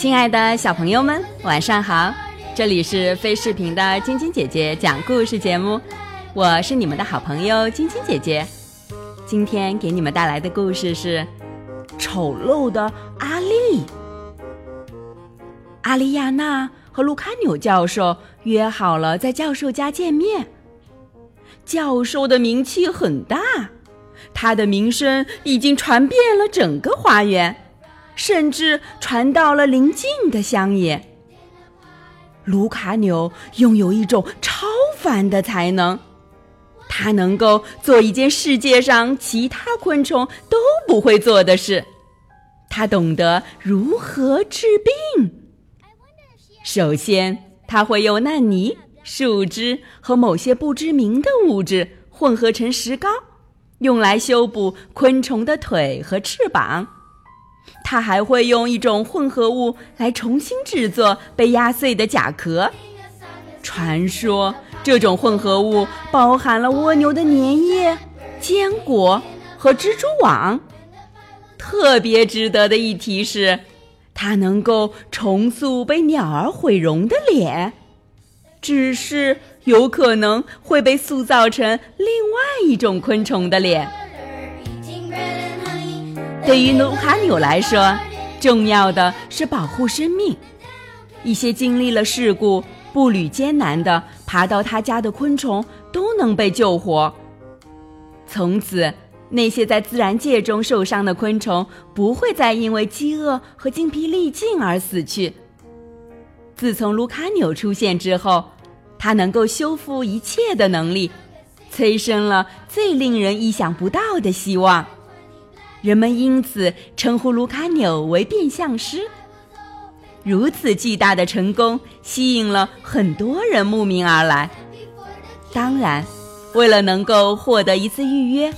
亲爱的小朋友们，晚上好！这里是飞视频的晶晶姐姐讲故事节目，我是你们的好朋友晶晶姐姐。今天给你们带来的故事是《丑陋的阿丽》。阿丽亚娜和卢卡纽教授约好了在教授家见面。教授的名气很大，他的名声已经传遍了整个花园。甚至传到了邻近的乡野。卢卡纽拥有一种超凡的才能，他能够做一件世界上其他昆虫都不会做的事。他懂得如何治病。首先，他会用烂泥、树枝和某些不知名的物质混合成石膏，用来修补昆虫的腿和翅膀。他还会用一种混合物来重新制作被压碎的甲壳。传说这种混合物包含了蜗牛的粘液、坚果和蜘蛛网。特别值得的一提是，它能够重塑被鸟儿毁容的脸，只是有可能会被塑造成另外一种昆虫的脸。对于卢卡纽来说，重要的是保护生命。一些经历了事故、步履艰难的爬到他家的昆虫都能被救活。从此，那些在自然界中受伤的昆虫不会再因为饥饿和精疲力尽而死去。自从卢卡纽出现之后，他能够修复一切的能力，催生了最令人意想不到的希望。人们因此称呼卢卡纽为变相师。如此巨大的成功吸引了很多人慕名而来。当然，为了能够获得一次预约，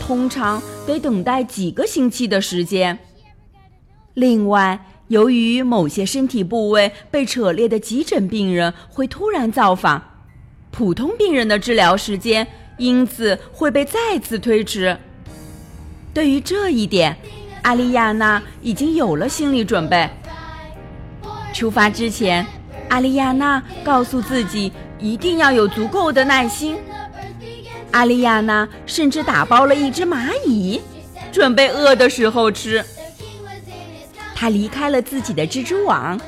通常得等待几个星期的时间。另外，由于某些身体部位被扯裂的急诊病人会突然造访，普通病人的治疗时间因此会被再次推迟。对于这一点，阿丽亚娜已经有了心理准备。出发之前，阿丽亚娜告诉自己一定要有足够的耐心。阿丽亚娜甚至打包了一只蚂蚁，准备饿的时候吃。她离开了自己的蜘蛛网，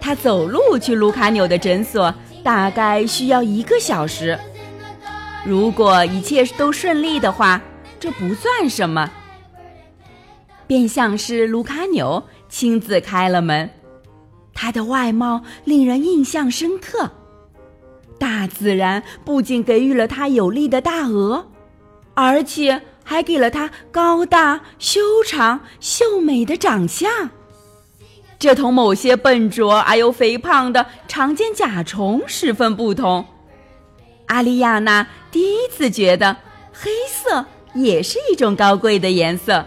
她走路去卢卡纽的诊所，大概需要一个小时。如果一切都顺利的话。这不算什么。变相师卢卡纽亲自开了门，他的外貌令人印象深刻。大自然不仅给予了他有力的大额，而且还给了他高大、修长、秀美的长相。这同某些笨拙而又肥胖的常见甲虫十分不同。阿丽亚娜第一次觉得黑色。也是一种高贵的颜色。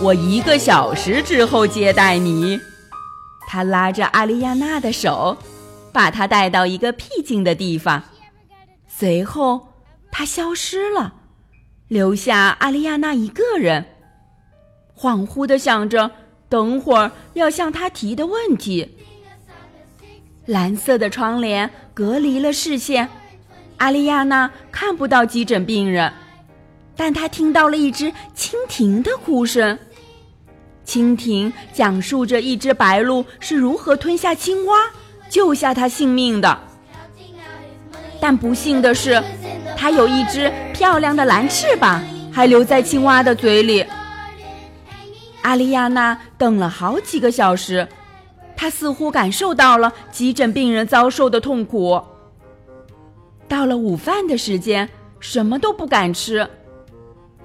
我一个小时之后接待你。他拉着阿丽亚娜的手，把她带到一个僻静的地方。随后，他消失了，留下阿丽亚娜一个人，恍惚的想着等会儿要向他提的问题。蓝色的窗帘隔离了视线。阿丽亚娜看不到急诊病人，但她听到了一只蜻蜓的哭声。蜻蜓讲述着一只白鹭是如何吞下青蛙，救下它性命的。但不幸的是，它有一只漂亮的蓝翅膀，还留在青蛙的嘴里。阿丽亚娜等了好几个小时，她似乎感受到了急诊病人遭受的痛苦。到了午饭的时间，什么都不敢吃，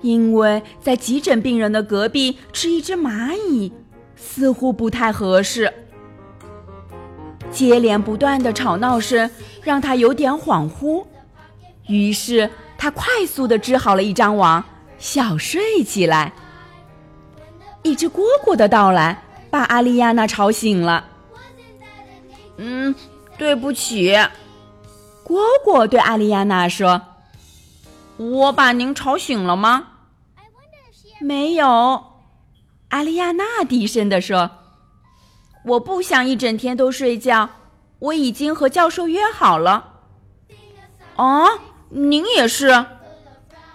因为在急诊病人的隔壁吃一只蚂蚁，似乎不太合适。接连不断的吵闹声让他有点恍惚，于是他快速的织好了一张网，小睡起来。一只蝈蝈的到来把阿丽亚娜吵醒了。嗯，对不起。蝈蝈对阿丽亚娜说：“我把您吵醒了吗？”“没有。”阿丽亚娜低声地说，“我不想一整天都睡觉，我已经和教授约好了。哦，您也是？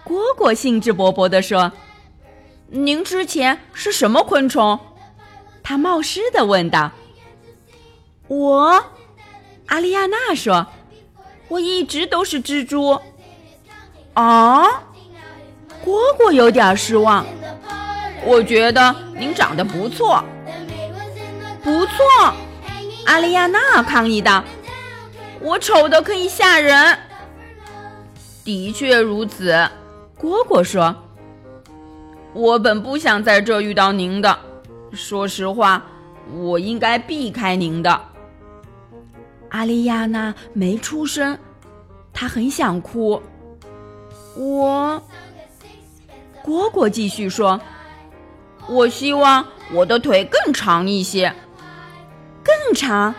蝈蝈兴致勃勃地说：“您之前是什么昆虫？”他冒失地问道。“我。”阿丽亚娜说：“我一直都是蜘蛛。”啊，蝈蝈有点失望。我觉得您长得不错，不错。阿丽亚娜抗议道：“我丑的可以吓人。”的确如此，蝈蝈说：“我本不想在这遇到您的。说实话，我应该避开您的。”阿丽亚娜没出声，她很想哭。我，蝈蝈继续说：“我希望我的腿更长一些，更长。”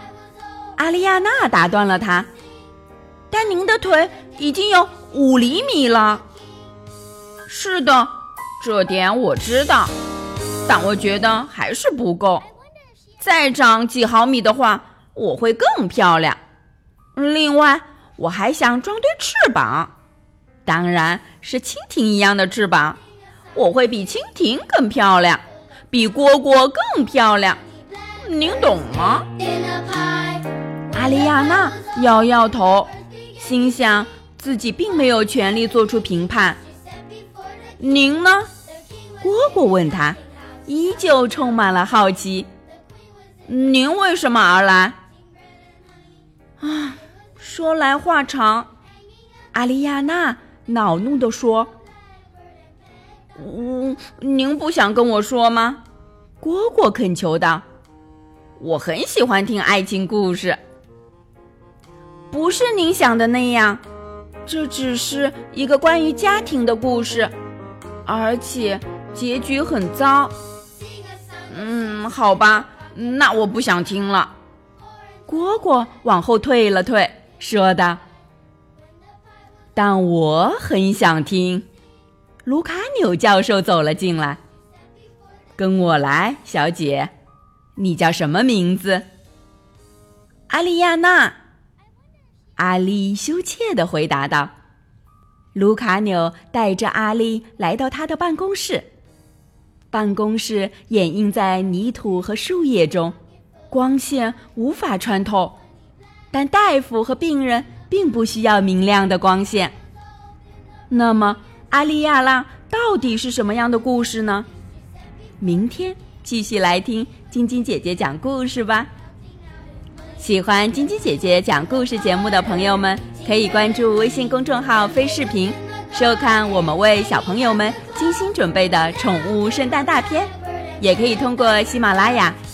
阿丽亚娜打断了他：“但您的腿已经有五厘米了。”是的，这点我知道，但我觉得还是不够。再长几毫米的话。我会更漂亮。另外，我还想装对翅膀，当然是蜻蜓一样的翅膀。我会比蜻蜓更漂亮，比蝈蝈更漂亮。您懂吗？阿丽亚娜摇摇头，心想自己并没有权利做出评判。您呢？蝈蝈问他，依旧充满了好奇。您为什么而来？啊，说来话长。阿丽亚娜恼怒地说：“嗯，您不想跟我说吗？”蝈蝈恳求道：“我很喜欢听爱情故事。”不是您想的那样，这只是一个关于家庭的故事，而且结局很糟。嗯，好吧，那我不想听了。蝈蝈往后退了退，说道：“但我很想听。”卢卡纽教授走了进来。“跟我来，小姐，你叫什么名字？”阿丽亚娜。阿丽羞怯地回答道。卢卡纽带着阿丽来到他的办公室。办公室掩映在泥土和树叶中。光线无法穿透，但大夫和病人并不需要明亮的光线。那么，阿丽亚拉到底是什么样的故事呢？明天继续来听晶晶姐姐讲故事吧。喜欢晶晶姐姐讲故事节目的朋友们，可以关注微信公众号“飞视频”，收看我们为小朋友们精心准备的宠物圣诞大片。也可以通过喜马拉雅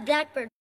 Blackbird?